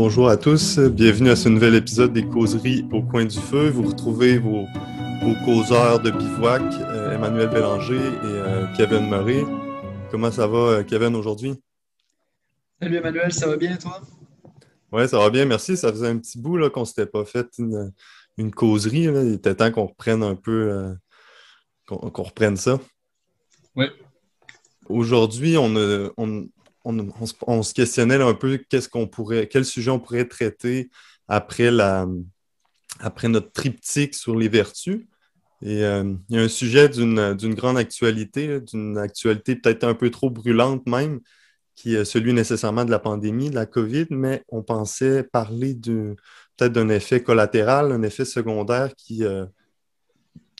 Bonjour à tous, bienvenue à ce nouvel épisode des causeries au coin du feu. Vous retrouvez vos, causeurs de bivouac, euh, Emmanuel Bélanger et euh, Kevin Murray. Comment ça va, euh, Kevin, aujourd'hui? Salut Emmanuel, ça va bien toi? Oui, ça va bien, merci. Ça faisait un petit bout qu'on ne s'était pas fait une, causerie. Il était temps qu'on reprenne un peu, qu'on reprenne ça. Oui. Aujourd'hui, on, on, se questionnait un peu qu'est-ce qu'on pourrait, quel sujet on pourrait traiter après notre triptyque sur les vertus. Et euh, il y a un sujet d'une grande actualité, d'une actualité peut-être un peu trop brûlante même, qui est celui nécessairement de la pandémie, de la COVID, mais on pensait parler peut-être d'un effet collatéral, un effet secondaire qui euh,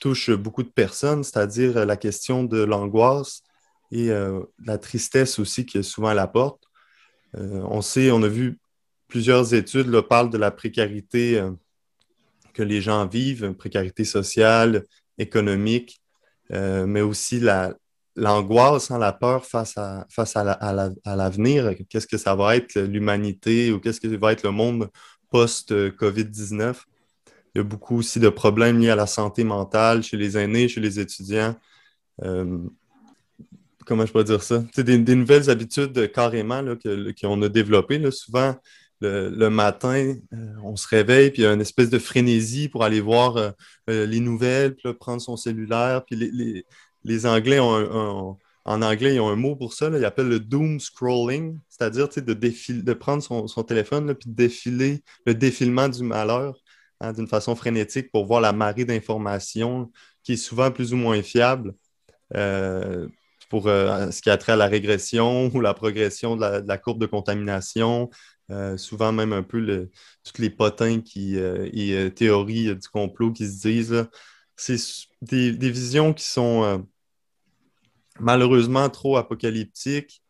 touche beaucoup de personnes, c'est-à-dire la question de l'angoisse et euh, la tristesse aussi qui est souvent à la porte. Euh, on sait, on a vu plusieurs études là, parlent de la précarité euh, que les gens vivent, précarité sociale, économique, mais aussi l'angoisse, hein, la peur face à, face à l'avenir. qu'est-ce que ça va être l'humanité ou qu'est-ce que va être le monde post-COVID-19? Il y a beaucoup aussi de problèmes liés à la santé mentale chez les aînés, chez les étudiants comment je peux dire ça? C'est des, nouvelles habitudes euh, carrément qu'on a développées. Souvent, le, matin, euh, on se réveille, puis il y a une espèce de frénésie pour aller voir euh, les nouvelles, puis prendre son cellulaire. Puis les, Anglais ont en anglais, ils ont un mot pour ça, ils appellent le doom scrolling, c'est-à-dire de, de prendre son, téléphone, puis de défiler le défilement du malheur hein, d'une façon frénétique pour voir la marée d'informations qui est souvent plus ou moins fiable pour euh, ce qui a trait à la régression ou la progression de la, courbe de contamination, euh, souvent même un peu le, toutes les potins qui, euh, et théories du complot qui se disent. C'est des, visions qui sont malheureusement trop apocalyptiques,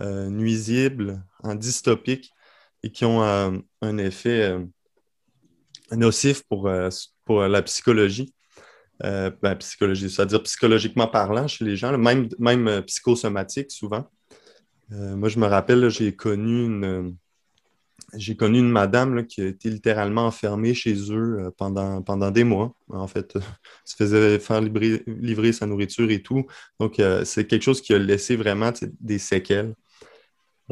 nuisibles, en dystopiques et qui ont un effet nocif pour, pour la psychologie. Euh, ben, psychologie, c'est-à-dire psychologiquement parlant chez les gens, même, même euh, psychosomatique souvent. Euh, moi, je me rappelle, j'ai connu une, j'ai connu une madame qui a été littéralement enfermée chez eux pendant, pendant des mois. En fait, se faisait faire livrer, sa nourriture et tout. Donc, c'est quelque chose qui a laissé vraiment des séquelles.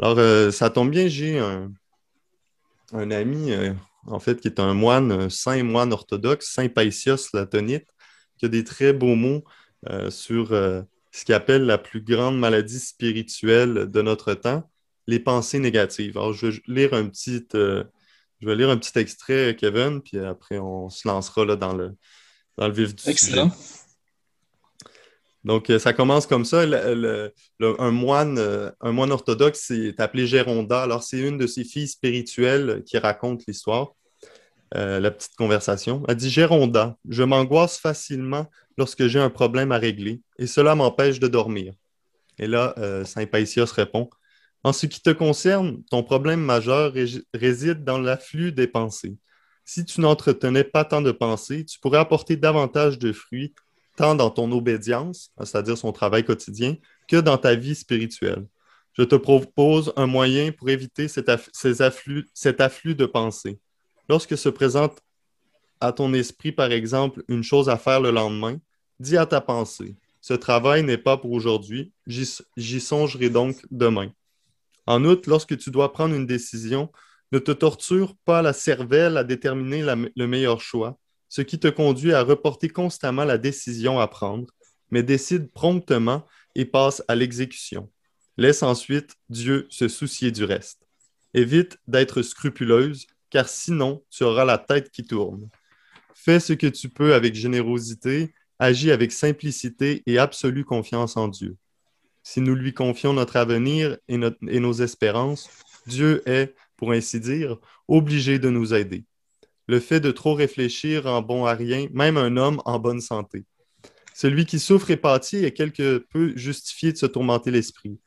Alors, ça tombe bien, j'ai un, un ami, en fait, qui est un moine, saint moine orthodoxe, saint Paisios latonite, qui a des très beaux mots euh, sur euh, ce qu'il appelle la plus grande maladie spirituelle de notre temps, les pensées négatives. Alors, je vais lire un petit, euh, je vais lire un petit extrait, Kevin, puis après, on se lancera là, dans, le, dans le vif du Excellent. sujet. Donc, ça commence comme ça. un, moine, un moine orthodoxe est appelé Géronda. Alors, c'est une de ses filles spirituelles qui raconte l'histoire. Euh, la petite conversation. Elle dit Géronda, je m'angoisse facilement lorsque j'ai un problème à régler et cela m'empêche de dormir. Et là, euh, Saint Paisios répond En ce qui te concerne, ton problème majeur réside dans l'afflux des pensées. Si tu n'entretenais pas tant de pensées, tu pourrais apporter davantage de fruits, tant dans ton obédience, c'est-à-dire son travail quotidien, que dans ta vie spirituelle. Je te propose un moyen pour éviter cet afflux de pensées. Lorsque se présente à ton esprit, par exemple, une chose à faire le lendemain, dis à ta pensée, ce travail n'est pas pour aujourd'hui, j'y songerai donc demain. En outre, lorsque tu dois prendre une décision, ne te torture pas la cervelle à déterminer le meilleur choix, ce qui te conduit à reporter constamment la décision à prendre, mais décide promptement et passe à l'exécution. Laisse ensuite Dieu se soucier du reste. Évite d'être scrupuleuse car sinon tu auras la tête qui tourne. Fais ce que tu peux avec générosité, agis avec simplicité et absolue confiance en Dieu. Si nous lui confions notre avenir et, nos espérances, Dieu est, pour ainsi dire, obligé de nous aider. Le fait de trop réfléchir en bon à rien, même un homme en bonne santé. Celui qui souffre et pâtit est quelque peu justifié de se tourmenter l'esprit.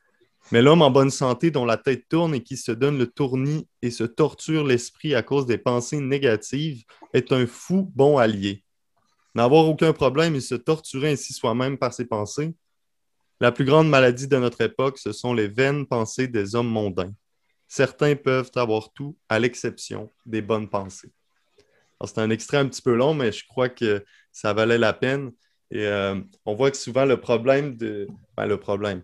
Mais l'homme en bonne santé dont la tête tourne et qui se donne le tournis et se torture l'esprit à cause des pensées négatives est un fou bon allié. N'avoir aucun problème et se torturer ainsi soi-même par ses pensées. La plus grande maladie de notre époque, ce sont les vaines pensées des hommes mondains. Certains peuvent avoir tout, à l'exception des bonnes pensées. C'est un extrait un petit peu long, mais je crois que ça valait la peine. Euh, on voit que souvent le problème de. Ben, le problème.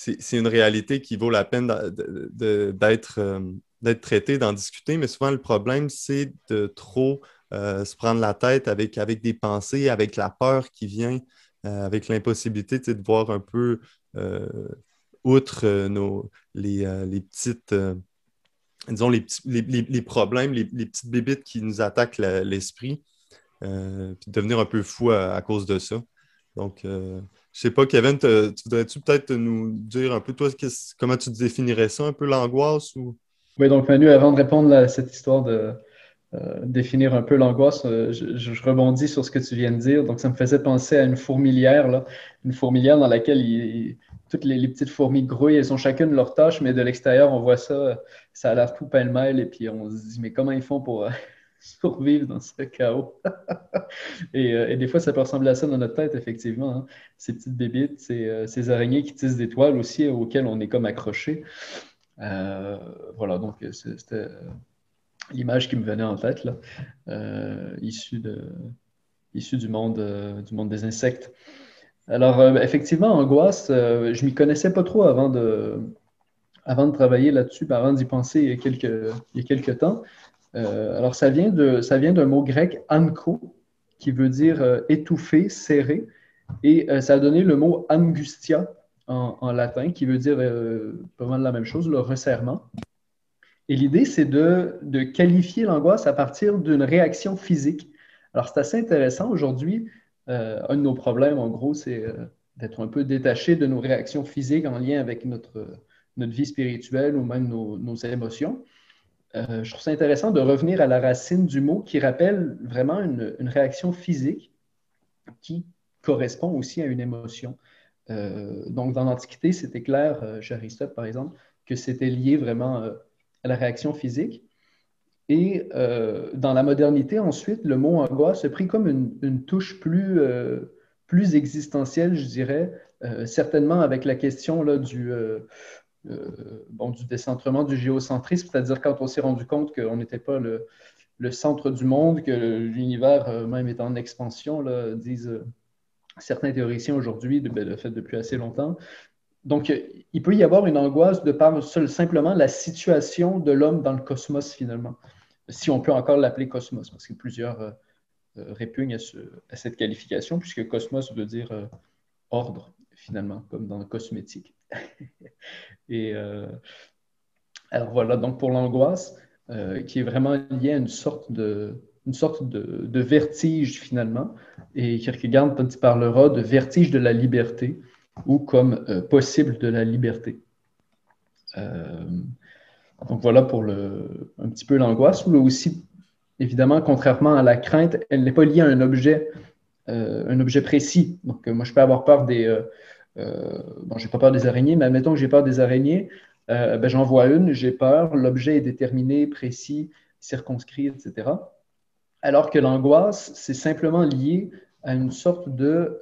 C'est une réalité qui vaut la peine euh, d'être traitée, d'en discuter, mais souvent le problème, c'est de trop euh, se prendre la tête avec, des pensées, avec la peur qui vient, avec l'impossibilité de voir un peu outre nos, les, petites disons, les, problèmes, les, petites bébites qui nous attaquent l'esprit, euh, puis devenir un peu fou à, cause de ça. Donc, euh, je sais pas, Kevin, tu voudrais-tu peut-être nous dire un peu, toi, comment tu définirais ça, un peu l'angoisse? Ou... Oui, donc Manu, avant de répondre à cette histoire de euh, définir un peu l'angoisse, je, rebondis sur ce que tu viens de dire. Donc, ça me faisait penser à une fourmilière, là, une fourmilière dans laquelle toutes les, petites fourmis grouillent, elles ont chacune leur tâche, mais de l'extérieur, on voit ça, ça a l'air tout pêle-mêle, et puis on se dit, mais comment ils font pour euh, survivre dans ce chaos? Euh, et, des fois, ça peut ressembler à ça dans notre tête, effectivement. Hein. Ces petites bébites, euh, ces, araignées qui tissent des toiles aussi, auxquelles on est comme accroché. voilà, donc c'était l'image qui me venait en tête, là, issue, de, issue du, monde, du monde des insectes. Alors, euh, effectivement, angoisse, euh, je ne m'y connaissais pas trop avant de, avant de travailler là-dessus, avant d'y penser il y a quelques, il y a quelques temps. Euh, alors, ça vient, de, ça vient d'un mot grec anko, qui veut dire étouffé, serré, et ça a donné le mot angustia en, latin, qui veut dire pas mal la même chose, le resserrement. Et l'idée, c'est de, de qualifier l'angoisse à partir d'une réaction physique. Alors, c'est assez intéressant aujourd'hui. Euh, un de nos problèmes, en gros, c'est euh, d'être un peu détaché de nos réactions physiques en lien avec notre, notre vie spirituelle ou même nos, émotions. Euh, je trouve ça intéressant de revenir à la racine du mot qui rappelle vraiment une, réaction physique qui correspond aussi à une émotion. donc, dans l'Antiquité, c'était clair, chez Aristote par exemple, que c'était lié vraiment à la réaction physique. Et euh, dans la modernité, ensuite, le mot angoisse a pris comme une, touche plus, euh, plus existentielle, je dirais, euh, certainement avec la question là, du, bon, du décentrement, du géocentrisme, c'est-à-dire quand on s'est rendu compte qu'on n'était pas le, le, centre du monde, que l'univers même est en expansion, disent certains théoriciens aujourd'hui, de, ben, le fait depuis assez longtemps. Donc, il peut y avoir une angoisse de par simplement la situation de l'homme dans le cosmos, finalement si on peut encore l'appeler cosmos, parce que plusieurs euh, euh, répugnent à, cette qualification, puisque cosmos veut dire euh, ordre, finalement, comme dans le cosmétique. Et alors voilà, donc pour l'angoisse, qui est vraiment liée à une sorte de, une sorte de, vertige finalement, et Kierkegaard parlera de vertige de la liberté ou comme possible de la liberté. Donc voilà pour le, un petit peu l'angoisse. Ou aussi, évidemment, contrairement à la crainte, elle n'est pas liée à un objet, euh, un objet précis. Donc euh, moi, je peux avoir peur des... Euh, bon, j'ai pas peur des araignées, mais admettons que j'ai peur des araignées, ben, j'en vois une, j'ai peur, l'objet est déterminé, précis, circonscrit, etc. Alors que l'angoisse, c'est simplement lié à une sorte de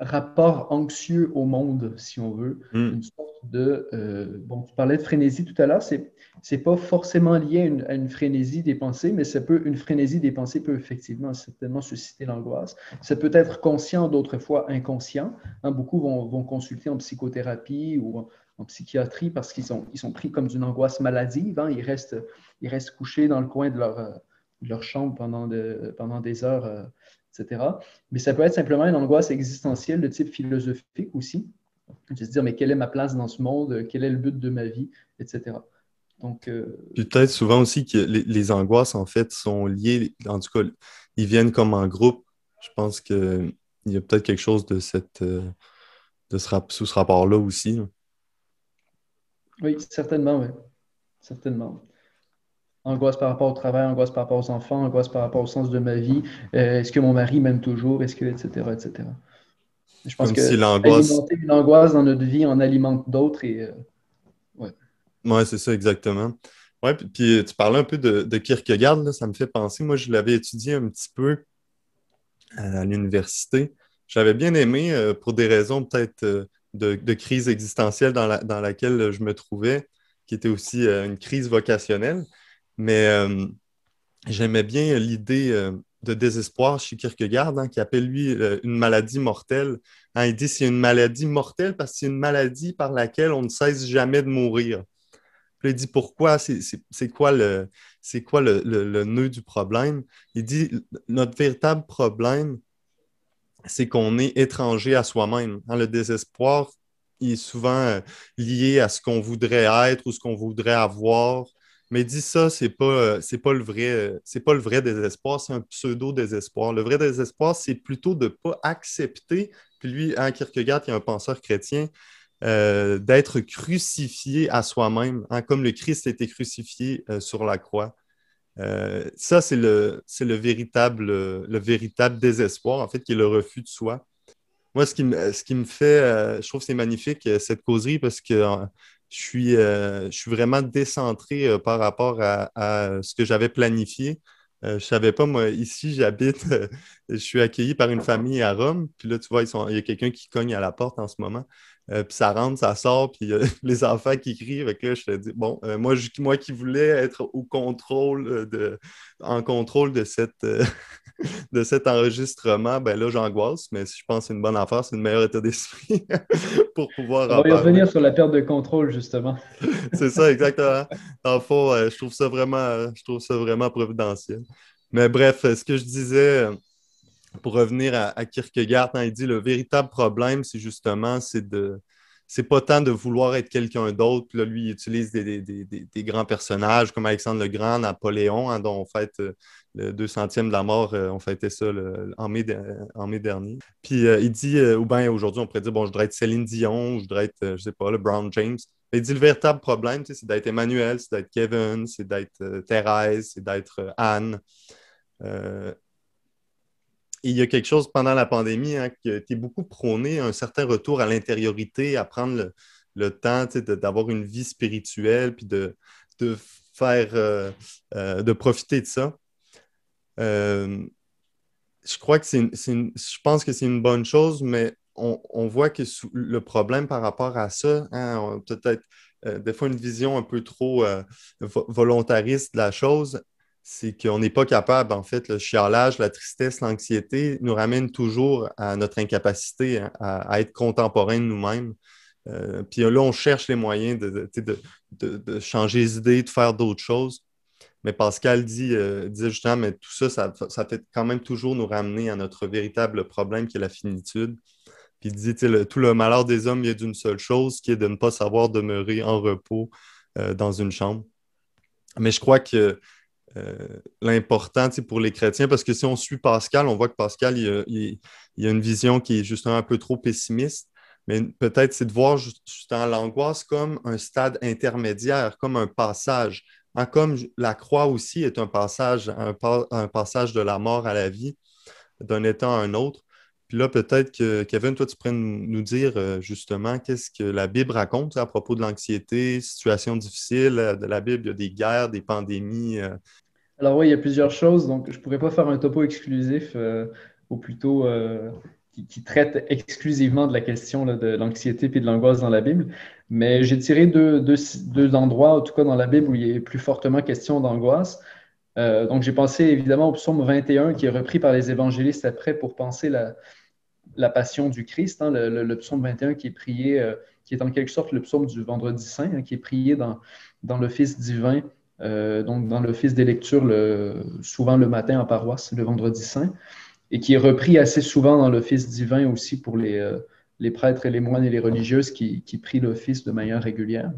rapport anxieux au monde, si on veut. Hmm. Une sorte de. Euh, bon, tu parlais de frénésie tout à l'heure, c'est n'est pas forcément lié à une, frénésie des pensées, mais ça peut, une frénésie des pensées peut effectivement certainement susciter l'angoisse. Ça peut être conscient, d'autres fois inconscient. Hein, beaucoup vont, vont, consulter en psychothérapie ou en, psychiatrie parce qu'ils sont, ils sont pris comme d'une angoisse maladive. Hein. Ils, restent, ils restent couchés dans le coin de leur, de leur chambre pendant, de, pendant des heures. Euh, etc. Mais ça peut être simplement une angoisse existentielle de type philosophique aussi. De se dire, mais quelle est ma place dans ce monde? Quel est le but de ma vie? Etc. Donc, euh, peut-être souvent aussi que les, angoisses, en fait, sont liées, en tout cas, ils viennent comme en groupe. Je pense qu'il y a peut-être quelque chose de, cette, euh, de ce, sous ce rapport-là aussi. Oui, certainement, oui. Certainement angoisse par rapport au travail, angoisse par rapport aux enfants, angoisse par rapport au sens de ma vie. Euh, est-ce que mon mari m'aime toujours? Est-ce que, etc., etc. Je pense que l'angoisse... alimenter une angoisse dans notre vie en alimente d'autres et euh, ouais. Ouais, c'est ça exactement. Ouais, puis, tu parlais un peu de, de Kierkegaard, ça me fait penser. Moi, je l'avais étudié un petit peu à l'université. J'avais bien aimé, euh, pour des raisons peut-être de, crise existentielle dans, laquelle je me trouvais, qui était aussi euh, une crise vocationnelle. Mais euh, j'aimais bien l'idée euh, de désespoir chez Kierkegaard, hein, qui appelle lui une maladie mortelle. Hein, il dit c'est une maladie mortelle parce que c'est une maladie par laquelle on ne cesse jamais de mourir. Il dit pourquoi, c'est quoi, le, nœud du problème? Il dit notre véritable problème, c'est qu'on est étranger à soi-même. Hein, le désespoir est souvent euh, lié à ce qu'on voudrait être ou ce qu'on voudrait avoir. Mais dit ça, c'est pas, euh, pas le vrai, euh, c'est pas le vrai désespoir, c'est un pseudo-désespoir. Le vrai désespoir, c'est plutôt de ne pas accepter, puis lui, en Kierkegaard, qui est un penseur chrétien, d'être crucifié à soi-même, hein, comme le Christ a été crucifié sur la croix. Euh, ça, c'est le, le, véritable, le véritable désespoir, en fait, qui est le refus de soi. Moi, ce qui me, ce qui me fait, euh, je trouve que c'est magnifique, euh, cette causerie, parce que je, suis, je suis vraiment décentré par rapport à, ce que j'avais planifié. je ne savais pas, moi, ici, j'habite, je suis accueilli par une famille à Rome. Puis là, tu vois, il y a quelqu'un qui cogne à la porte en ce moment. Euh, puis ça rentre, ça sort, puis les enfants qui crient. Je te dis, bon, euh, moi, moi qui voulais être au contrôle euh, de, en contrôle de, cette, de cet enregistrement, ben là, j'angoisse, mais je pense que c'est une bonne affaire, c'est une meilleure état d'esprit pour pouvoir. On va y revenir sur la perte de contrôle, justement. c'est ça, exactement. En fond, je trouve ça vraiment, je trouve ça vraiment providentiel. Mais bref, ce que je disais pour revenir à, Kierkegaard, il dit le véritable problème, c'est justement, c'est de. C'est pas tant de vouloir être quelqu'un d'autre. Là, lui, il utilise des, grands personnages comme Alexandre le Grand, Napoléon, hein, dont on fête euh, le 200e de la mort. Euh, on fêtait ça en, mai en, mai dernier. Puis euh, il dit, ou bien aujourd'hui, on pourrait dire bon, je voudrais être Céline Dion, je voudrais être, je sais pas, le Brown James. Mais il dit le véritable problème, c'est d'être Emmanuel, c'est d'être Kevin, c'est d'être Thérèse, c'est d'être Anne il y a quelque chose pendant la pandémie hein, qui est beaucoup prôné, un certain retour à l'intériorité, à prendre le, temps d'avoir une vie spirituelle, puis de, faire, euh, euh, de profiter de ça. Euh, je crois que c'est, je pense que c'est une bonne chose, mais on, voit que le problème par rapport à ça, hein, peut-être des fois une vision un peu trop volontariste de la chose, c'est qu'on n'est pas capable, en fait, le chialage, la tristesse, l'anxiété nous ramène toujours à notre incapacité à, être contemporain de nous-mêmes. Euh, puis là, on cherche les moyens de, changer les idées, de faire d'autres choses. Mais Pascal dit, euh, justement, mais tout ça, ça, ça, fait quand même toujours nous ramener à notre véritable problème qui est la finitude. Puis il dit, tout le malheur des hommes vient d'une seule chose, qui est de ne pas savoir demeurer en repos euh, dans une chambre. Mais je crois que l'important pour les chrétiens, parce que si on suit Pascal, on voit que Pascal, il, a, une vision qui est justement un peu trop pessimiste, mais peut-être c'est de voir justement l'angoisse comme un stade intermédiaire, comme un passage. Hein, comme la croix aussi est un passage, un, passage de la mort à la vie, d'un état à un autre. Puis là, peut-être que, Kevin, toi, tu pourrais nous dire euh, justement qu'est-ce que la Bible raconte à propos de l'anxiété, situation difficile euh, de la Bible. Il y a des guerres, des pandémies, alors oui, il y a plusieurs choses. Donc, je ne pourrais pas faire un topo exclusif, euh, ou plutôt euh, qui, traite exclusivement de la question de l'anxiété et de l'angoisse dans la Bible. Mais j'ai tiré deux, endroits, en tout cas dans la Bible, où il a plus fortement question d'angoisse. Euh, donc, j'ai pensé évidemment au psaume 21 qui est repris par les évangélistes après pour penser la, passion du Christ, hein, le, psaume 21 qui est prié, qui est en quelque sorte le psaume du vendredi saint, hein, qui est prié dans l'office divin euh, donc dans l'office des lectures, souvent le matin en paroisse, le vendredi saint, et qui est repris assez souvent dans l'office divin aussi pour les, euh, prêtres et les moines et les religieuses qui, prient l'office de manière régulière.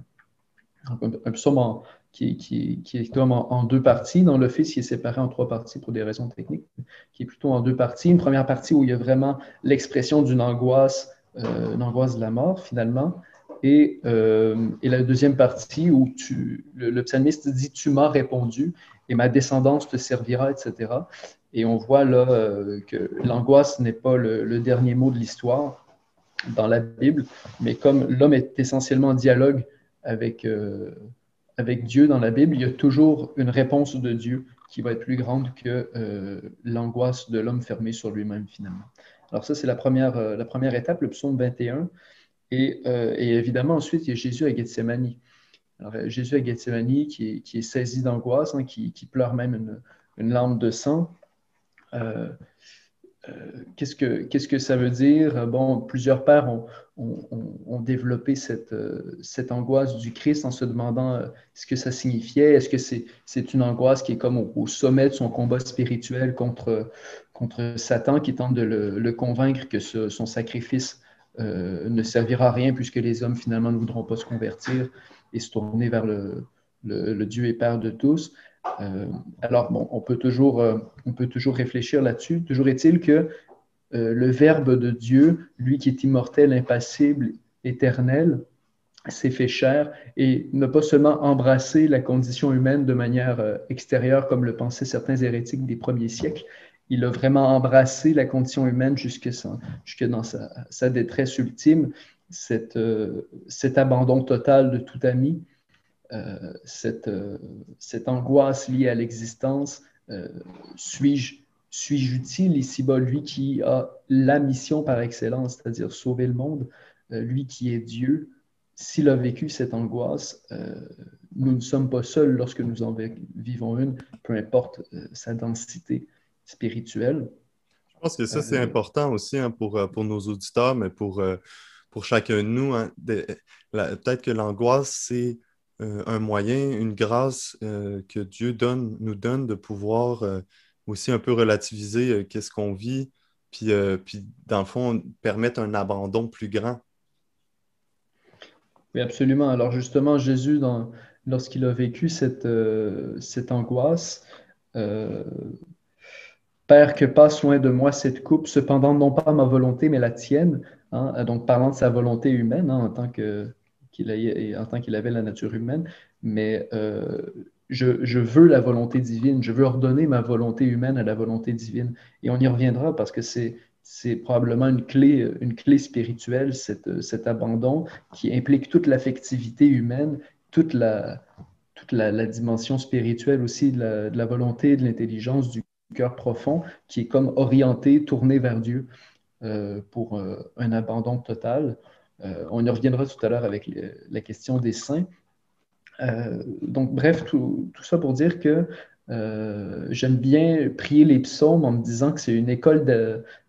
un, psaume qui, qui, qui, est comme en, deux parties. Dans l'office, qui est séparé en trois parties pour des raisons techniques, qui est plutôt en deux parties. Une première partie où il y a vraiment l'expression d'une angoisse, euh, une angoisse de la mort finalement, euh, et, la deuxième partie où tu, le, psalmiste dit Tu m'as répondu et ma descendance te servira, etc. Et on voit là euh, que l'angoisse n'est pas le, dernier mot de l'histoire dans la Bible, mais comme l'homme est essentiellement en dialogue avec, euh, avec Dieu dans la Bible, il y a toujours une réponse de Dieu qui va être plus grande que l'angoisse de l'homme fermé sur lui-même finalement. Alors ça, c'est la première, la première étape, le psaume 21. Et, évidemment, ensuite, il y a Jésus à Gethsemane. Alors, Jésus à Gethsemane qui est, saisi d'angoisse, hein, qui, pleure même une, une larme de sang. Euh, qu'est-ce, que, qu'est-ce que ça veut dire? Bon, plusieurs pères ont, développé cette, euh, cette, angoisse du Christ en se demandant euh, ce que ça signifiait. Est-ce que c'est, c'est une angoisse qui est comme au, sommet de son combat spirituel contre, contre Satan, qui tente de le, convaincre que son sacrifice ne servira à rien puisque les hommes finalement ne voudront pas se convertir et se tourner vers le, Dieu et Père de tous? Euh, alors, bon, on peut toujours, euh, on peut toujours réfléchir là-dessus. Toujours est-il que euh, le Verbe de Dieu, lui qui est immortel, impassible, éternel, s'est fait chair et n'a pas seulement embrassé la condition humaine de manière extérieure, comme le pensaient certains hérétiques des premiers siècles, il a vraiment embrassé la condition humaine jusque, jusque dans sa, détresse ultime, cet abandon total de tout ami, euh, cette, euh, cette, angoisse liée à l'existence, euh, suis-je suis utile? Ici-bas, lui qui a la mission par excellence, c'est-à-dire sauver le monde, lui qui est Dieu, s'il a vécu cette angoisse, nous ne sommes pas seuls lorsque nous en vivons une, peu importe sa densité spirituelle. Je pense que ça, c'est important aussi hein, pour, pour nos auditeurs, mais pour, pour chacun de nous. Hein, peut-être que l'angoisse, c'est euh, un moyen, une grâce euh, que Dieu donne, nous donne de pouvoir euh, aussi un peu relativiser qu'est-ce qu'on vit, puis, puis dans le fond, permettre un abandon plus grand. Oui, absolument. Alors justement, Jésus, lorsqu'il a vécu cette, cette angoisse, Père, que passe loin de moi cette coupe, cependant non pas ma volonté, mais la tienne. Hein, donc parlant de sa volonté humaine hein, en tant qu'il avait la nature humaine, mais euh, je, veux la volonté divine, je veux ordonner ma volonté humaine à la volonté divine. Et on y reviendra parce que c'est, probablement une clé, une clé spirituelle, cet abandon qui implique toute l'affectivité humaine, toute la, toute la, dimension spirituelle aussi de la, volonté, de l'intelligence, du cœur profond, qui est comme orienté, tourné vers Dieu euh, pour euh, un abandon total. Euh, on y reviendra tout à l'heure avec la question des saints. Donc, bref, tout, ça pour dire que j'aime bien prier les psaumes en me disant que c'est une école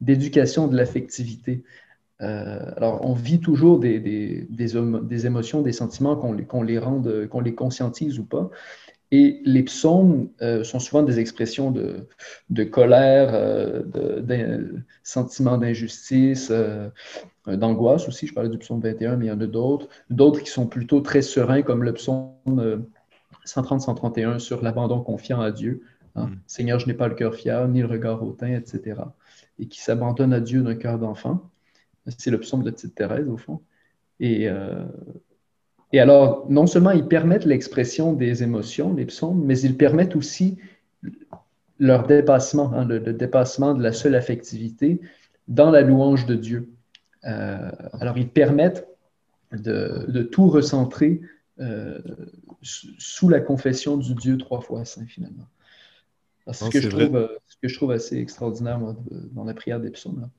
d'éducation de, l'affectivité. alors, on vit toujours des, des, émotions, des sentiments, qu'on les rende, qu'on les conscientise ou pas. Et les psaumes sont souvent des expressions de, de colère, de, sentiments d'injustice, euh, d'angoisse aussi. Je parlais du psaume 21, mais il y en a d'autres. D'autres qui sont plutôt très sereins, comme le psaume 130-131 euh, sur l'abandon confiant à Dieu. Hein? Mm. Seigneur, je n'ai pas le cœur fier, ni le regard hautain, etc. Et qui s'abandonne à Dieu d'un cœur d'enfant. C'est le psaume de Petite Thérèse, au fond. Et, euh, et alors, non seulement ils permettent l'expression des émotions, les psaumes, mais ils permettent aussi leur dépassement, hein, le, dépassement de la seule affectivité dans la louange de Dieu. Euh, alors, ils permettent de, tout recentrer euh, sous la confession du Dieu trois fois saint, finalement. C'est ce, que je trouve, euh, ce que je trouve assez extraordinaire dans la prière des psaumes.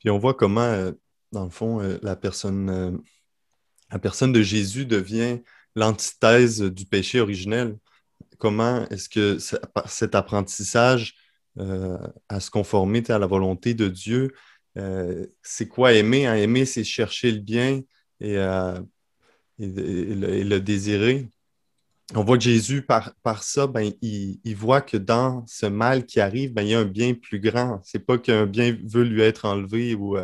Puis on voit comment, dans le fond, la personne, la personne de Jésus devient l'antithèse du péché originel. Comment est-ce que cet apprentissage à se conformer à la volonté de Dieu euh, c'est quoi aimer? Hein? Aimer, c'est chercher le bien et, euh, le, désirer. On voit que Jésus, par, ça, ben, il, voit que dans ce mal qui arrive, ben, il y a un bien plus grand. C'est pas qu'un bien veut lui être enlevé ou,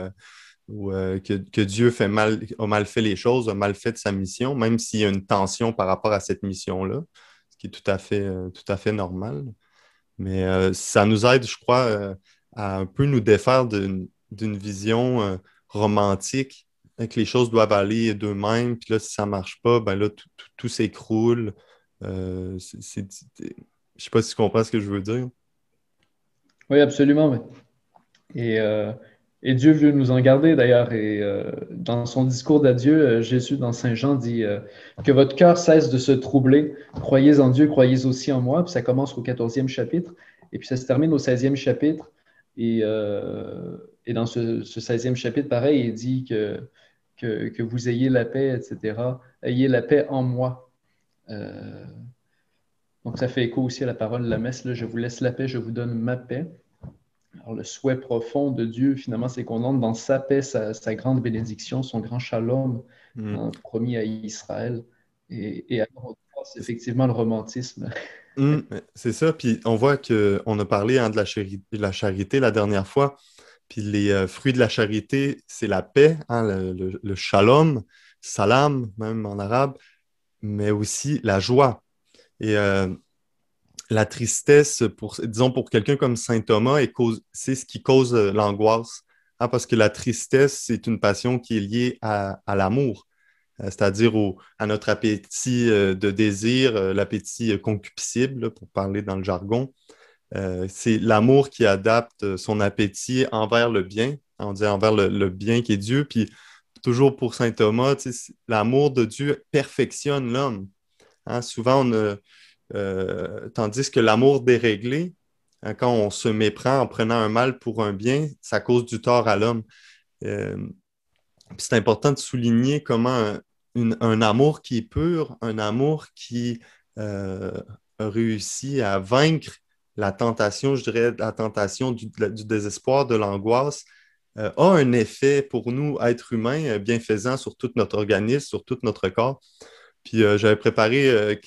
euh, que, Dieu fait mal, a mal fait les choses, a mal fait sa mission, même s'il y a une tension par rapport à cette mission-là, ce qui est tout à fait, tout à fait normal. Mais ça nous aide, je crois, à un peu nous défaire d'une vision euh, romantique, hein, que les choses doivent aller d'eux-mêmes, puis là, si ça ne marche pas, ben là, tout, s'écroule. Euh, je ne sais pas si tu comprends ce que je veux dire. Oui, absolument. Et, euh, et, Dieu veut nous en garder d'ailleurs. Et dans son discours d'adieu, Jésus dans Saint Jean dit que votre cœur cesse de se troubler. Croyez en Dieu, croyez aussi en moi. Puis ça commence au 14e chapitre. Et puis ça se termine au 16e chapitre. Et dans ce, 16e chapitre, pareil, il dit que, que, vous ayez la paix, etc. Ayez la paix en moi. Euh, donc, ça fait écho aussi à la parole de la messe. je vous laisse la paix, je vous donne ma paix. Alors, le souhait profond de Dieu, finalement, c'est qu'on entre dans sa paix, sa, grande bénédiction, son grand shalom mm. hein, promis à Israël. Et, et alors, c'est effectivement le romantisme. Mm, c'est ça. Puis on voit qu'on a parlé hein, de, la la charité la dernière fois. Puis les euh, fruits de la charité, c'est la paix, hein, le, shalom, salam, même en arabe, mais aussi la joie. Et euh, la tristesse, disons pour quelqu'un comme saint Thomas, c'est ce qui cause euh, l'angoisse. Hein, parce que la tristesse, c'est une passion qui est liée à, l'amour, c'est-à-dire à notre appétit de désir, l'appétit concupiscible, pour parler dans le jargon. Euh, c'est l'amour qui adapte son appétit envers le bien, on dit envers le, bien qui est Dieu. Puis toujours pour saint Thomas, l'amour de Dieu perfectionne l'homme. Hein, souvent, euh, tandis que l'amour déréglé, hein, quand on se méprend en prenant un mal pour un bien, ça cause du tort à l'homme. Euh, c'est important de souligner comment un, amour qui est pur, un amour qui réussit à vaincre la tentation, je dirais, la tentation du, désespoir, de l'angoisse, euh, a un effet pour nous, êtres humains, euh, bienfaisant sur tout notre organisme, sur tout notre corps. Puis euh, j'avais préparé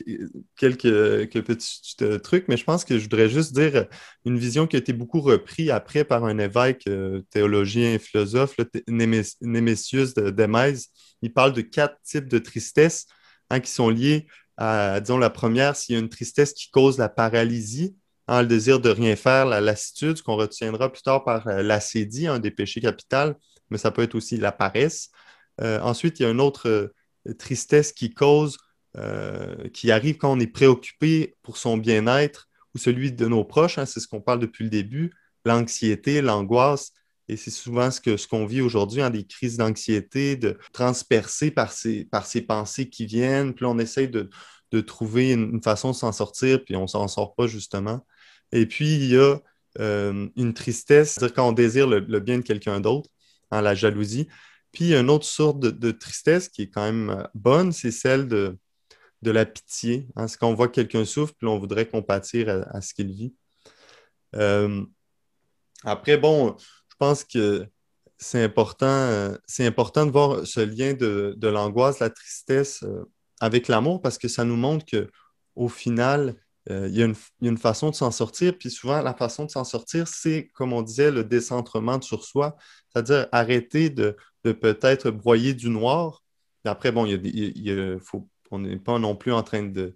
quelques, petits trucs, mais je pense que je voudrais juste dire une vision qui a été beaucoup reprise après par un évêque théologien et philosophe, Némésius de Demèse. Il parle de quatre types de tristesse hein, qui sont liées à, disons, la première, s'il y a une tristesse qui cause la paralysie, Hein, le désir de rien faire, la lassitude, qu'on retiendra plus tard par euh, l'acédie, un des péchés capitaux, mais ça peut être aussi la paresse. Euh, ensuite, il y a une autre euh, tristesse qui cause, qui arrive quand on est préoccupé pour son bien-être ou celui de nos proches. Hein, c'est ce qu'on parle depuis le début, l'anxiété, l'angoisse. Et c'est souvent ce qu'on ce qu'on vit aujourd'hui, hein, des crises d'anxiété, de transpercer par ces, par ces pensées qui viennent. Puis on essaye de, de trouver une, façon de s'en sortir, puis on s'en sort pas justement. Et puis, il y a euh, une tristesse, c'est-à-dire quand on désire le, bien de quelqu'un d'autre, hein, la jalousie. Puis, il y a une autre sorte de, tristesse qui est quand même euh, bonne, c'est celle de, de la pitié. Hein, c'est quand on voit quelqu'un souffre, puis on voudrait compatir à, ce qu'il vit. Euh, après, bon, je pense que c'est important, c'est important de voir ce lien de, l'angoisse, la tristesse avec l'amour parce que ça nous montre qu'au final, euh, il, y a une, façon de s'en sortir. Puis souvent, la façon de s'en sortir, c'est, comme on disait, le décentrement sur soi, c'est-à-dire arrêter de, peut-être broyer du noir. Après, bon, il faut, on n'est pas non plus en train de,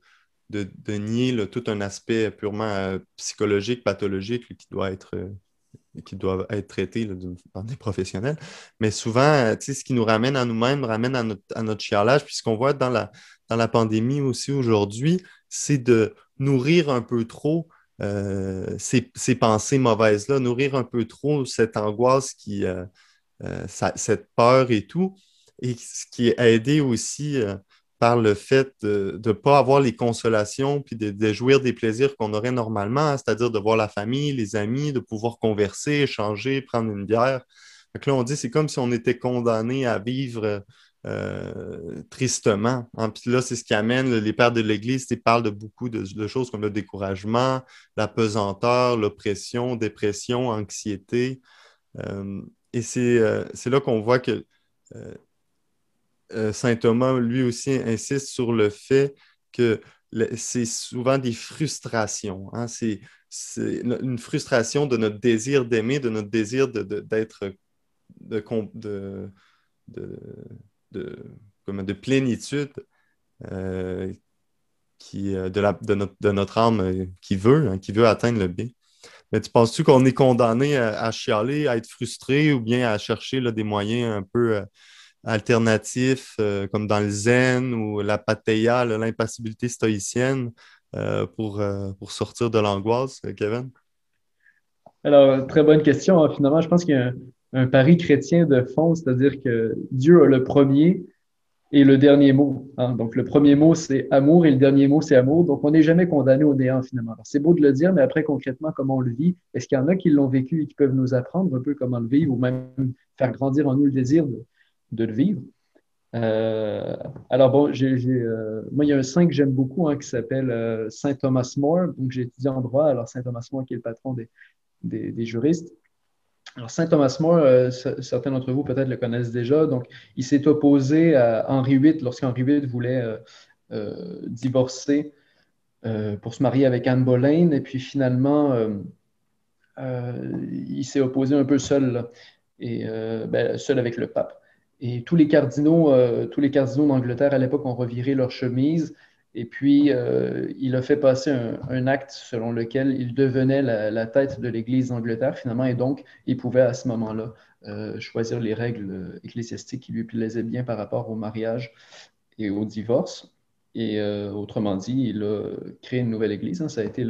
de, nier tout un aspect purement euh, psychologique, pathologique qui doit être. Euh, qui doivent être traités par des professionnels. Mais souvent, ce qui nous ramène à nous-mêmes, ramène à notre, à notre chialage. Puis ce qu'on voit dans la, dans la pandémie aussi aujourd'hui, c'est de nourrir un peu trop euh, ces, pensées mauvaises-là, nourrir un peu trop cette angoisse, qui, euh, euh, cette peur et tout. Et ce qui est aidé aussi par le fait de ne pas avoir les consolations puis de, jouir des plaisirs qu'on aurait normalement, hein, c'est-à-dire de voir la famille, les amis, de pouvoir converser, échanger, prendre une bière. Donc là, on dit c'est comme si on était condamné à vivre euh, tristement. Hein. Puis là, c'est ce qui amène les pères de l'Église, ils parlent de beaucoup de, choses comme le découragement, la pesanteur, l'oppression, dépression, anxiété. Euh, et euh, c'est là qu'on voit que Saint Thomas, lui aussi, insiste sur le fait que c'est souvent des frustrations. Hein. C'est une frustration de notre désir d'aimer, de notre désir d'être de, de, comme de plénitude euh, qui, euh, de, la, de, notre, de, notre, âme euh, qui veut, hein, qui veut atteindre le bien. Mais tu penses-tu qu'on est condamné à, chialer, à être frustré ou bien à chercher des moyens un peu alternatifs, comme dans le zen ou la patheia, l'impassibilité stoïcienne, pour, pour sortir de l'angoisse, Kevin? Alors, très bonne question. Hein. Finalement, je pense qu'il y a un pari chrétien de fond, c'est-à-dire que Dieu a le premier et le dernier mot. Hein. Donc, le premier mot, c'est amour et le dernier mot, c'est amour. Donc, on n'est jamais condamné au néant, finalement. C'est beau de le dire, mais après, concrètement, comment on le vit? Est-ce qu'il y en a qui l'ont vécu et qui peuvent nous apprendre un peu comment le vivre ou même faire grandir en nous le désir de, le vivre? Euh, alors bon, j'ai, euh, moi, il y a un saint que j'aime beaucoup hein, qui s'appelle euh, Saint Thomas More. Donc, j'ai étudié en droit. Alors, Saint Thomas More qui est le patron des, juristes. Saint Thomas More, certains d'entre vous peut-être le connaissent déjà. Donc, il s'est opposé à Henri VIII lorsqu'Henri VIII voulait divorcer pour se marier avec Anne Boleyn. Et puis, finalement, il s'est opposé un peu seul, et ben, seul avec le pape. Et tous les cardinaux, euh, tous les cardinaux d'Angleterre à l'époque ont reviré leur chemise. Et puis, euh, il a fait passer un, acte selon lequel il devenait la, tête de l'Église d'Angleterre, finalement, et donc, il pouvait à ce moment-là euh, choisir les règles ecclésiastiques qui lui plaisaient bien par rapport au mariage et au divorce. Et autrement dit, il a créé une nouvelle Église. Hein. ça a été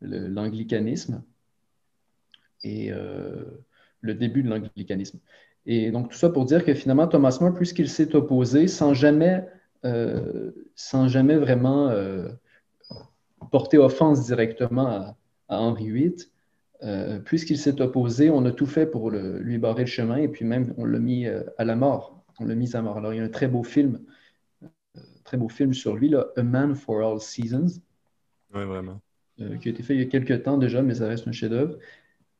l'anglicanisme et le début de l'anglicanisme. Et donc, tout ça pour dire que finalement, Thomas More, puisqu'il s'est opposé sans jamais, euh, sans jamais vraiment euh, porter offense directement à, Henri VIII, euh, puisqu'il s'est opposé, on a tout fait pour lui barrer le chemin et puis même on l'a mis à la mort. On l'a mis à mort. Alors, il y a un très beau film, très beau film sur lui, là, A Man for All Seasons. Oui, vraiment. qui a été fait il y a quelques temps déjà, mais ça reste un chef-d'œuvre.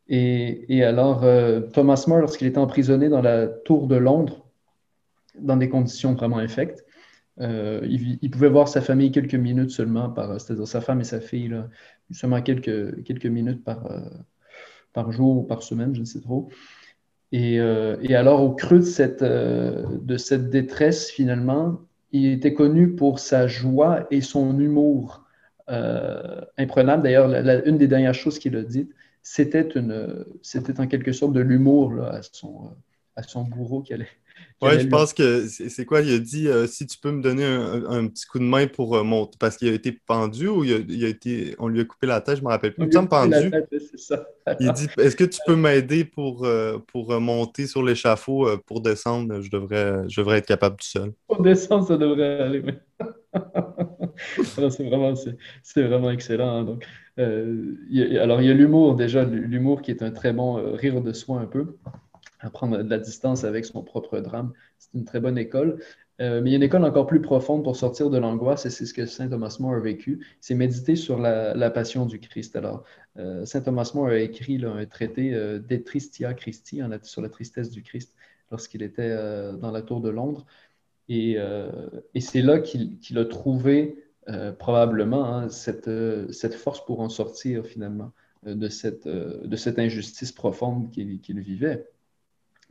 Et, alors, euh, Thomas More, lorsqu'il était emprisonné dans la tour de Londres, dans des conditions vraiment infectes, euh, il, pouvait voir sa famille quelques minutes seulement, par, c'est-à-dire sa femme et sa fille, seulement quelques, minutes par, euh, par jour ou par semaine, je ne sais trop. Et, alors, au creux de cette, détresse, finalement, il était connu pour sa joie et son humour imprenable. D'ailleurs, une des dernières choses qu'il a dites, c'était en quelque sorte de l'humour à son, à son bourreau qui allait. Oui, je pense que c'est quoi? Il a dit euh, si tu peux me donner un, petit coup de main pour euh, monter. Parce qu'il a été pendu ou il a, été, on lui a coupé la tête, je ne me rappelle plus. Il me pendu. il dit Est-ce que tu peux m'aider pour, euh, pour monter sur l'échafaud pour descendre? Je devrais, je devrais être capable tout seul. Pour descendre, ça devrait aller. c'est vraiment, vraiment excellent. Hein, donc. Euh, alors, il y a l'humour déjà, l'humour qui est un très bon euh, rire de soi un peu, à prendre de la distance avec son propre drame. C'est une très bonne école. Euh, mais il y a une école encore plus profonde pour sortir de l'angoisse, et c'est ce que saint Thomas More a vécu, c'est méditer sur la, passion du Christ. Alors, saint Thomas More a écrit un traité De Tristia Christi sur la tristesse du Christ lorsqu'il était dans la tour de Londres. Et, c'est là qu'il a trouvé euh, probablement hein, cette, euh, force pour en sortir finalement euh, de cette injustice profonde qu'il vivait.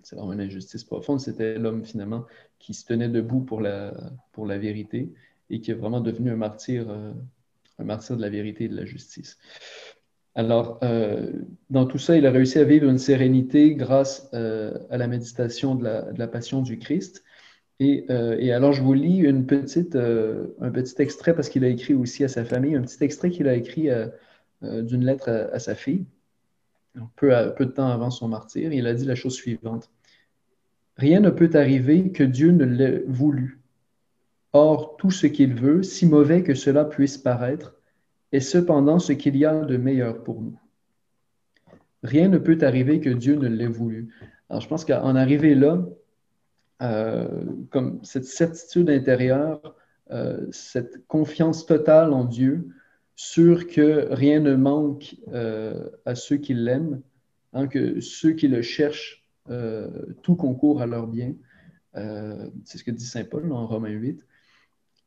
C'est vraiment une injustice profonde. C'était l'homme finalement qui se tenait debout pour la, pour la vérité et qui est vraiment devenu un martyr, un martyr de la vérité et de la justice. Alors, dans tout ça, il a réussi à vivre une sérénité grâce à la méditation de la, de la, passion du Christ. Euh, et, alors, je vous lis une petite, euh, un petit extrait parce qu'il a écrit aussi à sa famille, un petit extrait qu'il a écrit euh, d'une lettre à, sa fille, peu, peu de temps avant son martyr. Il a dit la chose suivante. Rien ne peut arriver que Dieu ne l'ait voulu. Or, tout ce qu'il veut, si mauvais que cela puisse paraître, est cependant ce qu'il y a de meilleur pour nous. Rien ne peut arriver que Dieu ne l'ait voulu. Alors, je pense qu'en arriver là, euh, comme cette certitude intérieure, euh, cette confiance totale en Dieu, sûr que rien ne manque euh, à ceux qui l'aiment, hein, que ceux qui le cherchent, tout concourt à leur bien. C'est ce que dit Saint Paul en Romains 8.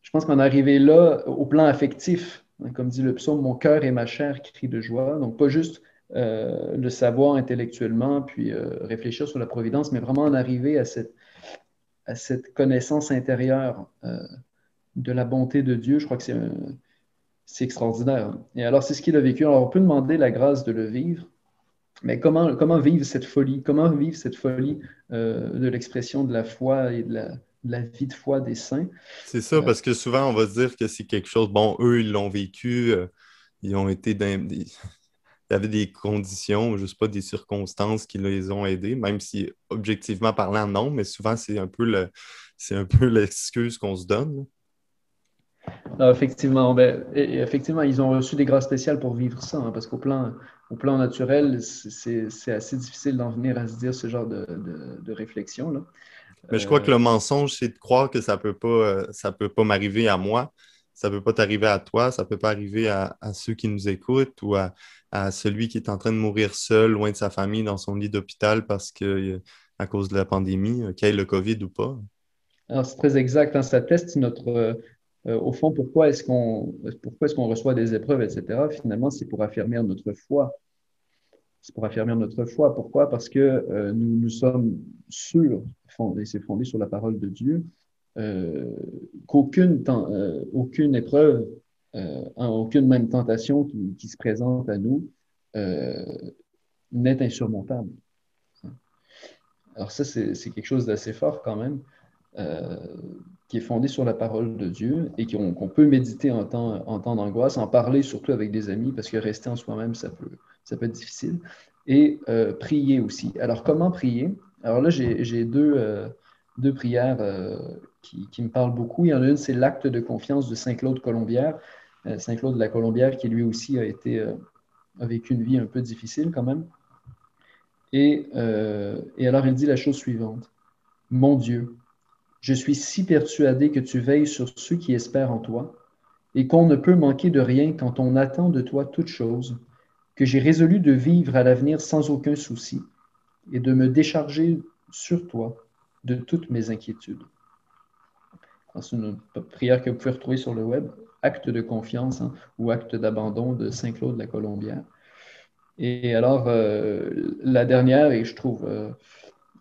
Je pense qu'en arriver là, au plan affectif, hein, comme dit le psaume, mon cœur et ma chair crient de joie. Donc, pas juste le savoir intellectuellement, puis réfléchir sur la providence, mais vraiment en arriver à cette, à cette connaissance intérieure euh, de la bonté de Dieu, je crois que c'est, c'est extraordinaire. Et alors, c'est ce qu'il a vécu. Alors, on peut demander la grâce de le vivre, mais comment, comment vivre cette folie? Comment vivre cette folie euh, de l'expression de la foi et de la, vie de foi des saints? C'est ça, parce que souvent, on va se dire que c'est quelque chose, bon, eux, ils l'ont vécu, euh, ils ont été dans des il y avait des conditions, je ne sais pas, des circonstances qui les ont aidés, même si objectivement parlant, non, mais souvent c'est un peu le, c'est un peu l'excuse qu'on se donne. Effectivement, ben, effectivement, ils ont reçu des grâces spéciales pour vivre ça, hein, parce qu'au plan, au plan naturel, c'est assez difficile d'en venir à se dire ce genre de, de, réflexion. Là. Mais je crois que le mensonge, c'est de croire que ça ne peut pas, ça peut pas m'arriver à moi, ça ne peut pas t'arriver à toi, ça ne peut pas arriver à, ceux qui nous écoutent ou à, celui qui est en train de mourir seul, loin de sa famille, dans son lit d'hôpital parce que à cause de la pandémie, qu'il ait le COVID ou pas. c'est très exact. Hein. ça teste notre, euh, au fond, pourquoi est-ce qu'on pourquoi est-ce qu'on reçoit des épreuves, etc. Finalement, c'est pour affirmer notre foi. C'est pour affirmer notre foi. Pourquoi? Parce que euh, nous, nous sommes sûrs, et c'est fondé sur la parole de Dieu, euh, qu'aucune aucune épreuve, aucune même tentation qui, qui, se présente à nous n'est insurmontable. Alors ça, c'est quelque chose d'assez fort quand même qui est fondé sur la parole de Dieu et qu'on peut méditer en temps, en temps d'angoisse, en parler surtout avec des amis, parce que rester en soi-même, ça peut, ça peut être difficile. Et euh, prier aussi. Alors, comment prier? Alors là, j'ai deux, euh, deux prières euh, qui, qui, me parlent beaucoup. Il y en a une, c'est l'acte de confiance de Saint-Claude Colombière. Saint-Claude de la Colombière, qui lui aussi a, été, a vécu une vie un peu difficile quand même. Et, et alors, il dit la chose suivante. Mon Dieu, je suis si persuadé que tu veilles sur ceux qui espèrent en toi, et qu'on ne peut manquer de rien quand on attend de toi toute chose, que j'ai résolu de vivre à l'avenir sans aucun souci, et de me décharger sur toi de toutes mes inquiétudes. C'est une prière que vous pouvez retrouver sur le web, acte de confiance hein, ou acte d'abandon de Saint-Claude de la Colombière. Et alors, euh, la dernière, et je trouve euh,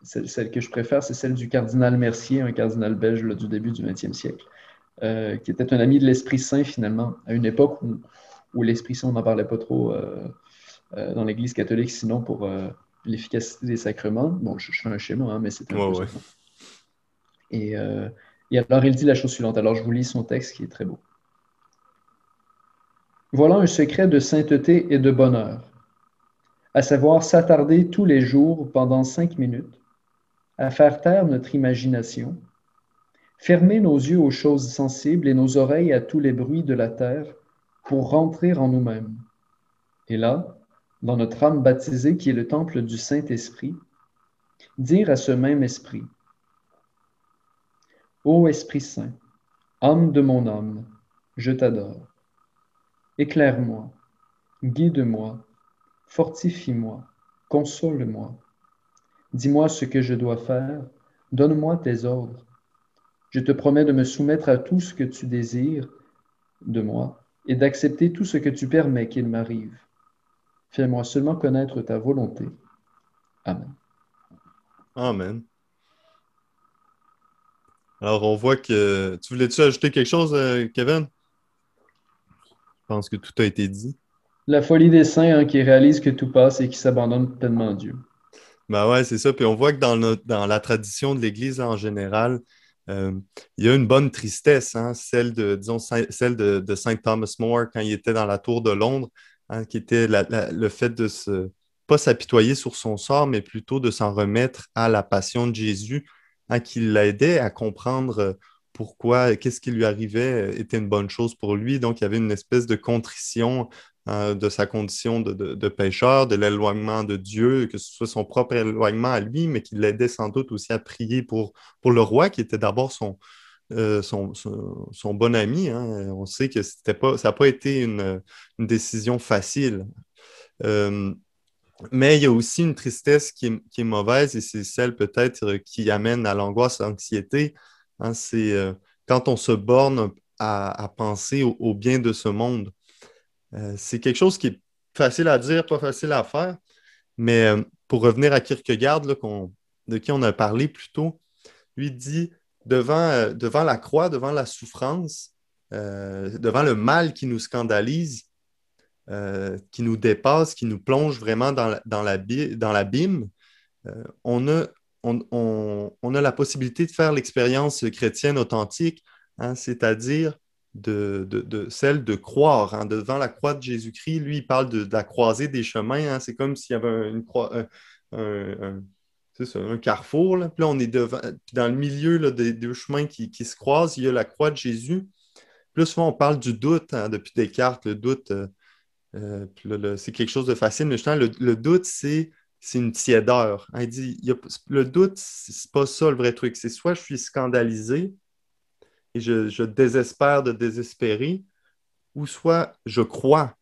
celle, que je préfère, c'est celle du cardinal Mercier, un cardinal belge du début du XXe siècle, euh, qui était un ami de l'Esprit Saint finalement, à une époque où, l'Esprit Saint, on n'en parlait pas trop euh, euh, dans l'Église catholique, sinon pour l'efficacité des sacrements. Bon, je, fais un schéma, hein, mais c'est un peu Et, et alors, il dit la chose suivante. Alors, je vous lis son texte qui est très beau. Voilà un secret de sainteté et de bonheur, à savoir s'attarder tous les jours pendant cinq minutes à faire taire notre imagination, fermer nos yeux aux choses sensibles et nos oreilles à tous les bruits de la terre pour rentrer en nous-mêmes. Et là, dans notre âme baptisée qui est le temple du Saint-Esprit, dire à ce même Esprit, Ô Esprit Saint, âme de mon âme, je t'adore. Éclaire-moi, guide-moi, fortifie-moi, console-moi Dis-moi ce que je dois faire, donne-moi tes ordres. Je te promets de me soumettre à tout ce que tu désires de moi et d'accepter tout ce que tu permets qu'il m'arrive. Fais-moi seulement connaître ta volonté. Amen. Amen. Alors, on voit que. Tu voulais-tu ajouter quelque chose, euh, Kevin? Je pense que tout a été dit. La folie des saints hein, qui réalisent que tout passe et qui s'abandonnent pleinement à Dieu. Ben ouais, c'est ça. Puis on voit que dans, la tradition de l'Église en général, euh, il y a une bonne tristesse, hein, celle de, disons, celle de, Saint Thomas More quand il était dans la tour de Londres, hein, qui était le fait de se pas s'apitoyer sur son sort, mais plutôt de s'en remettre à la passion de Jésus, hein, qui l'aidait à comprendre euh, pourquoi, qu'est-ce qui lui arrivait euh, était une bonne chose pour lui. Donc, il y avait une espèce de contrition euh, de sa condition de, de, pécheur, de l'éloignement de Dieu, que ce soit son propre éloignement à lui, mais qui l'aidait sans doute aussi à prier pour, le roi, qui était d'abord son, euh, bon ami. Hein. On sait que pas, ça n'a pas été une, décision facile. Euh, mais il y a aussi une tristesse qui est, mauvaise et c'est celle peut-être qui amène à l'angoisse, à l'anxiété. Hein. c'est quand on se borne à penser au, bien de ce monde. Euh, c'est quelque chose qui est facile à dire, pas facile à faire. Mais euh, pour revenir à Kierkegaard, de qui on a parlé plus tôt, lui dit devant, euh, la croix, devant la souffrance, devant le mal qui nous scandalise, qui nous dépasse, qui nous plonge vraiment dans, l'abîme, on, a, on, la possibilité de faire l'expérience chrétienne authentique, hein, c'est-à-dire de, celle de croire. Hein, devant la croix de Jésus-Christ, lui, il parle de, la croisée des chemins. Hein. c'est comme s'il y avait un, carrefour. Là. Puis là, on est devant, dans le milieu des deux chemins qui, se croisent, il y a la croix de Jésus. Plus souvent, on parle du doute hein, depuis Descartes. Le doute, euh, euh, c'est quelque chose de facile, mais justement, le, doute, c'est c'est une tiédeur. Il dit, le doute, c'est pas ça le vrai truc. C'est soit je suis scandalisé et je, désespère de désespérer, ou soit je crois.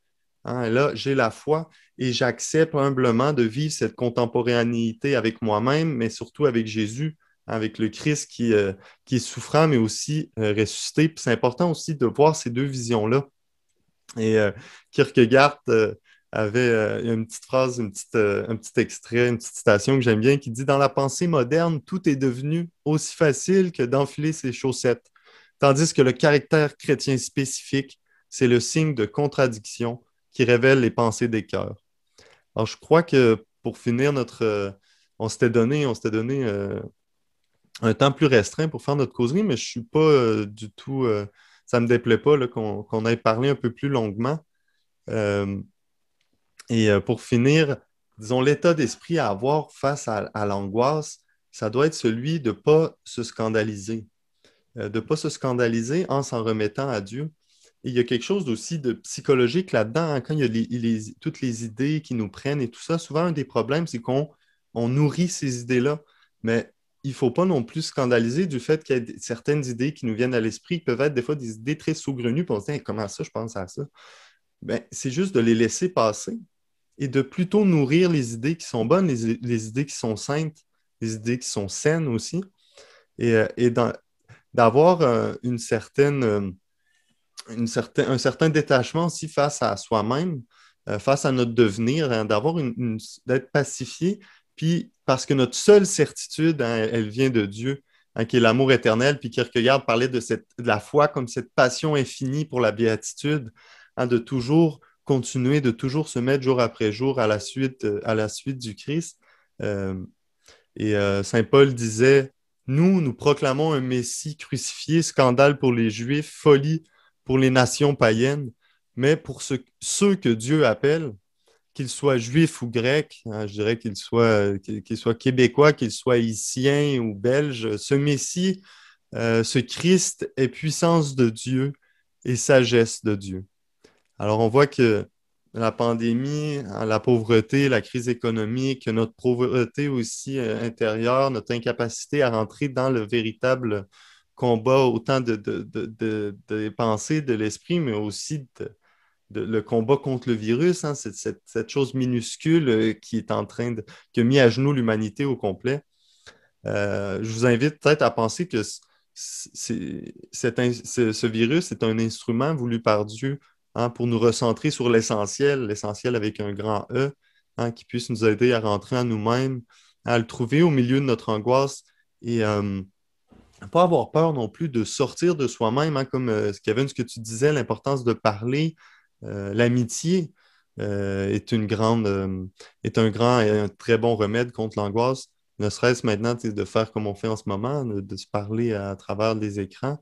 Hein, là, j'ai la foi et j'accepte humblement de vivre cette contemporanéité avec moi-même, mais surtout avec Jésus, avec le Christ qui, euh, qui est souffrant, mais aussi euh, ressuscité. c'est important aussi de voir ces deux visions-là. Et euh, Kierkegaard avait une petite phrase, une petite, un petit extrait, une petite citation que j'aime bien qui dit Dans la pensée moderne, tout est devenu aussi facile que d'enfiler ses chaussettes, tandis que le caractère chrétien spécifique, c'est le signe de contradiction qui révèle les pensées des cœurs. Alors, je crois que pour finir notre. on s'était donné, on donné un temps plus restreint pour faire notre causerie, mais je ne suis pas euh, du tout. Euh, ça ne me déplaît pas qu'on ait parlé un peu plus longuement. Euh, et pour finir, disons, l'état d'esprit à avoir face à, l'angoisse, ça doit être celui de ne pas se scandaliser. De ne pas se scandaliser en s'en remettant à Dieu. Et il y a quelque chose aussi de psychologique là-dedans, hein, quand il y a toutes les idées qui nous prennent et tout ça. Souvent, un des problèmes, c'est qu'on nourrit ces idées-là. Mais il ne faut pas non plus scandaliser du fait qu'il y a certaines idées qui nous viennent à l'esprit qui peuvent être des fois des idées très saugrenues, pour se dire comment ça, je pense à ça? Ben, c'est juste de les laisser passer et de plutôt nourrir les idées qui sont bonnes, les, idées qui sont saintes, les idées qui sont saines aussi, et, euh, d'avoir euh, une certaine, euh, une certain, un certain détachement aussi face à soi-même, face à notre devenir, hein, d'avoir d'être pacifié, puis parce que notre seule certitude, hein, elle vient de Dieu, hein, qui est l'amour éternel. Puis Kierkegaard parlait de, cette, de la foi comme cette passion infinie pour la béatitude, de toujours continuer, de toujours se mettre jour après jour à la suite, euh, à la suite du Christ. Euh, et euh, Saint Paul disait, nous, nous proclamons un Messie crucifié, scandale pour les Juifs, folie pour les nations païennes, mais pour ceux que Dieu appelle, qu'il soit juif ou grec, hein, je dirais qu'il soit, qu'il soit québécois, qu'il soit haïtien ou belge, ce Messie, euh, ce Christ est puissance de Dieu et sagesse de Dieu. Alors on voit que la pandémie, la pauvreté, la crise économique, notre pauvreté aussi euh, intérieure, notre incapacité à rentrer dans le véritable combat autant de, de, de, de pensées, de l'esprit, mais aussi de, le combat contre le virus, hein, cette, chose minuscule euh, qui est en train de, qui a mis à genoux l'humanité au complet. Euh, je vous invite peut-être à penser que ce, virus est un instrument voulu par Dieu hein, pour nous recentrer sur l'essentiel, l'essentiel avec un grand E, hein, qui puisse nous aider à rentrer en nous-mêmes, à le trouver au milieu de notre angoisse et euh, pas avoir peur non plus de sortir de soi-même, comme Kevin, ce que tu disais, l'importance de parler, euh, l'amitié euh, est euh, un grand et un très bon remède contre l'angoisse. Ne serait-ce maintenant de faire comme on fait en ce moment, de, se parler à, travers les écrans,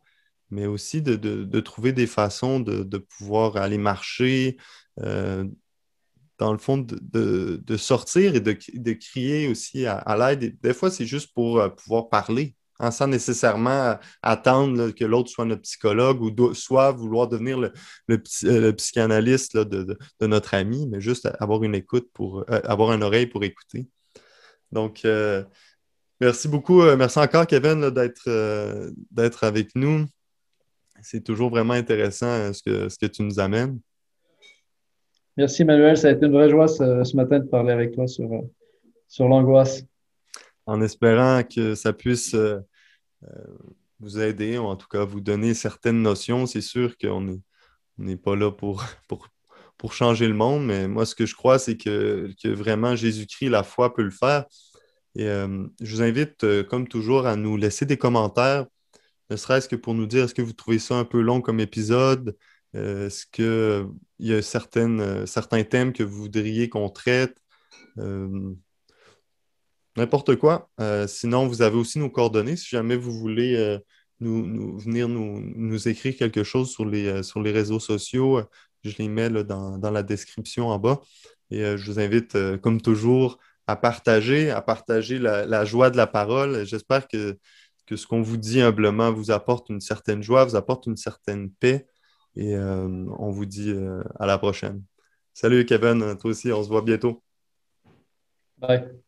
mais aussi de, trouver des façons de, pouvoir aller marcher, dans le fond, de, sortir et de, crier aussi à, l'aide. Des fois, c'est juste pour pouvoir parler sans nécessairement attendre que l'autre soit notre psychologue ou soit vouloir devenir le, euh, psychanalyste de, notre ami, mais juste avoir une écoute pour euh, avoir une oreille pour écouter. Donc, euh, merci beaucoup. merci encore, Kevin, d'être avec nous. C'est toujours vraiment intéressant ce que, ce que tu nous amènes. Merci, Manuel. Ça a été une vraie joie ce, matin de parler avec toi sur, sur l'angoisse. En espérant que ça puisse euh, vous aider, ou en tout cas vous donner certaines notions. C'est sûr qu'on n'est pas là pour, pour, changer le monde, mais moi, ce que je crois, c'est que, vraiment Jésus-Christ, la foi peut le faire. Et euh, je vous invite, euh, comme toujours, à nous laisser des commentaires, ne serait-ce que pour nous dire est-ce que vous trouvez ça un peu long comme épisode, est-ce qu'il y a certaines, certains thèmes que vous voudriez qu'on traite? N'importe quoi. Euh, sinon, vous avez aussi nos coordonnées si jamais vous voulez euh, nous, venir nous, écrire quelque chose sur les, euh, sur les réseaux sociaux. Je les mets dans, la description en bas. Et je vous invite, comme toujours, à partager, à partager la, joie de la parole. J'espère que, que ce qu'on vous dit humblement vous apporte une certaine joie, vous apporte une certaine paix. Et on vous dit à la prochaine. Salut Kevin, toi aussi, on se voit bientôt. Bye.